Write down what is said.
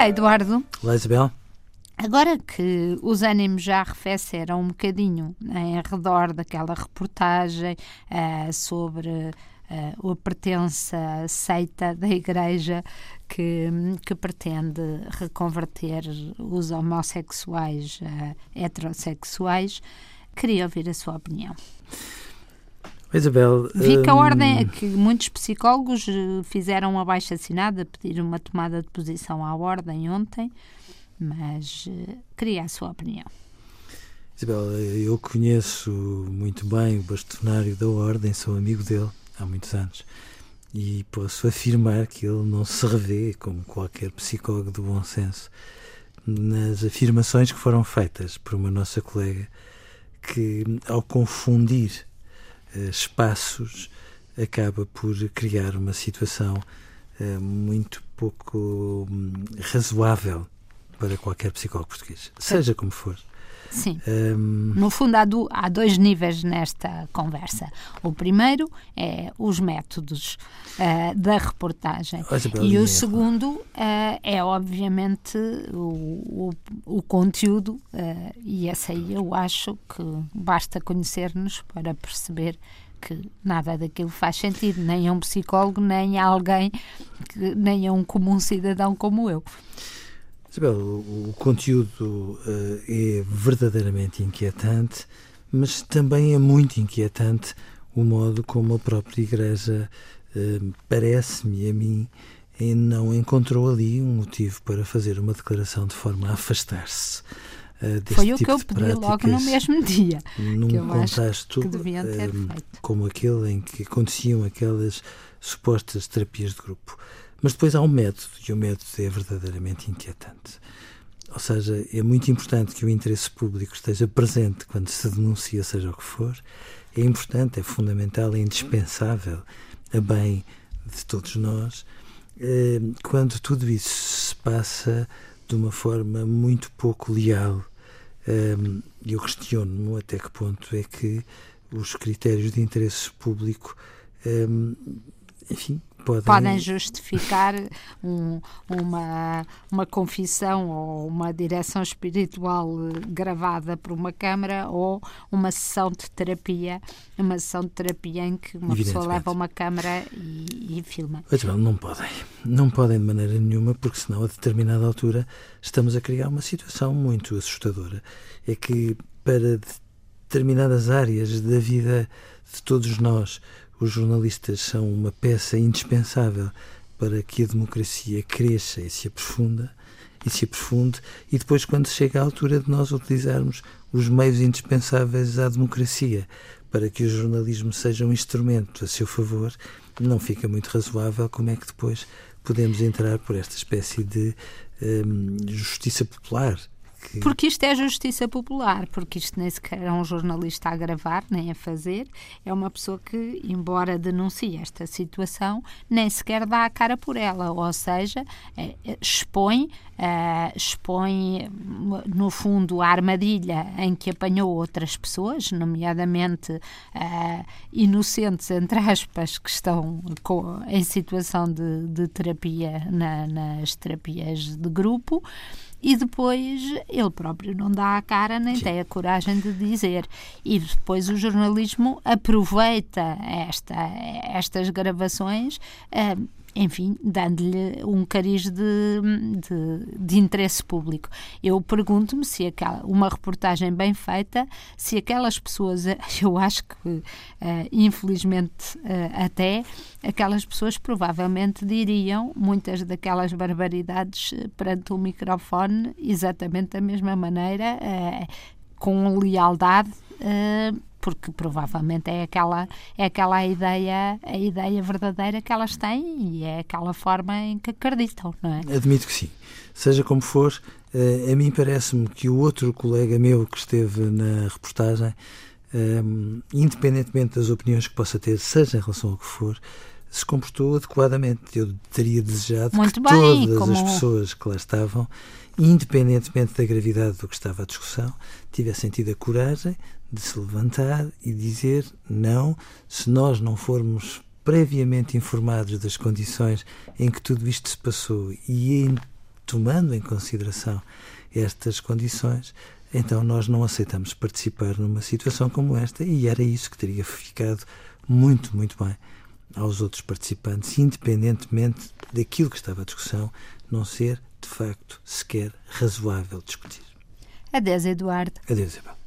Olá, Eduardo. Olá, Isabel. Agora que os ânimos já arrefeceram um bocadinho em redor daquela reportagem uh, sobre uh, a pertença seita da Igreja que, que pretende reconverter os homossexuais uh, heterossexuais, queria ouvir a sua opinião. Isabel. Vi que a ordem, que muitos psicólogos fizeram uma baixa assinada, pediram uma tomada de posição à ordem ontem mas uh, queria a sua opinião. Isabel, eu conheço muito bem o bastonário da Ordem, sou amigo dele há muitos anos e posso afirmar que ele não se revê, como qualquer psicólogo de bom senso, nas afirmações que foram feitas por uma nossa colega que, ao confundir espaços, acaba por criar uma situação uh, muito pouco um, razoável para qualquer psicólogo português, seja como for. Sim. Um... No fundo, há, do, há, dois níveis nesta conversa. O primeiro é os métodos uh, da reportagem. E o segundo uh, é, obviamente, o, o, o conteúdo. Uh, e esse aí eu acho que basta conhecer-nos para perceber que nada daquilo faz sentido, nem a um psicólogo, nem a alguém, que, nem a um comum cidadão como eu. Isabel, o, o conteúdo uh, é verdadeiramente inquietante, mas também é muito inquietante o modo como a própria Igreja, uh, parece-me a mim, não encontrou ali um motivo para fazer uma declaração de forma a afastar-se. Uh, Foi o tipo que eu pedi logo no mesmo dia. Num contexto como aquele em que aconteciam aquelas supostas terapias de grupo. Mas depois há um método, e o método é verdadeiramente inquietante. Ou seja, é muito importante que o interesse público esteja presente quando se denuncia, seja o que for. É importante, é fundamental, é indispensável a bem de todos nós. Eh, quando tudo isso se passa de uma forma muito pouco leal, eh, eu questiono-me até que ponto é que os critérios de interesse público, eh, enfim, podem, podem justificar um, uma, uma confissão ou uma direção espiritual gravada por uma câmara ou uma sessão de terapia, uma sessão de terapia em que uma pessoa leva uma câmara e, e filma. Não podem. Não podem de maneira nenhuma, porque senão a determinada altura estamos a criar uma situação muito assustadora. É que para determinadas áreas da vida de todos nós, os jornalistas são uma peça indispensável para que a democracia cresça e se aprofunda e se aprofunde e depois quando chega a altura de nós utilizarmos os meios indispensáveis à democracia para que o jornalismo seja um instrumento a seu favor, não fica muito razoável como é que depois podemos entrar por esta espécie de hum, justiça popular que... Porque isto é justiça popular, porque isto nem sequer é um jornalista a gravar, nem a fazer, é uma pessoa que, embora denuncie esta situação, nem sequer dá a cara por ela, ou seja, é, é, expõe, é, expõe, no fundo, a armadilha em que apanhou outras pessoas, nomeadamente inocentes, entre aspas, que estão em situação de, de terapia na, nas terapias de grupo e depois ele próprio não dá a cara nem Sim. tem a coragem de dizer. E depois o jornalismo aproveita esta, estas gravações. Uh, enfim, dando-lhe um cariz de, de, de, interesse público. Eu pergunto-me se aquela, uma reportagem bem feita, se aquelas pessoas, eu acho que, uh, infelizmente, uh, até, aquelas pessoas provavelmente diriam muitas daquelas barbaridades eh, perante o microfone exatamente da mesma maneira, uh, com lealdade porque provavelmente é aquela é aquela ideia a ideia verdadeira que elas têm e é aquela forma em que acreditam, não é? Admito que sim. Seja como for, eh, a mim parece-me que o outro colega meu que esteve na reportagem, eh, independentemente das opiniões que possa ter, seja em relação ao que for, se comportou adequadamente. Eu teria desejado Muito que bem, todas como... as pessoas que lá estavam, independentemente da gravidade do que estava a discussão, tivessem tido a coragem de se levantar e dizer não, se nós não formos previamente informados das condições em que tudo isto se passou e em tomando em consideração estas condições, então nós não aceitamos participar numa situação como esta e era isso que teria ficado muito, muito bem aos outros participantes, independentemente daquilo que estava à discussão, não ser, de facto, sequer razoável discutir. Adeus, Eduardo. Adeus, Isabel.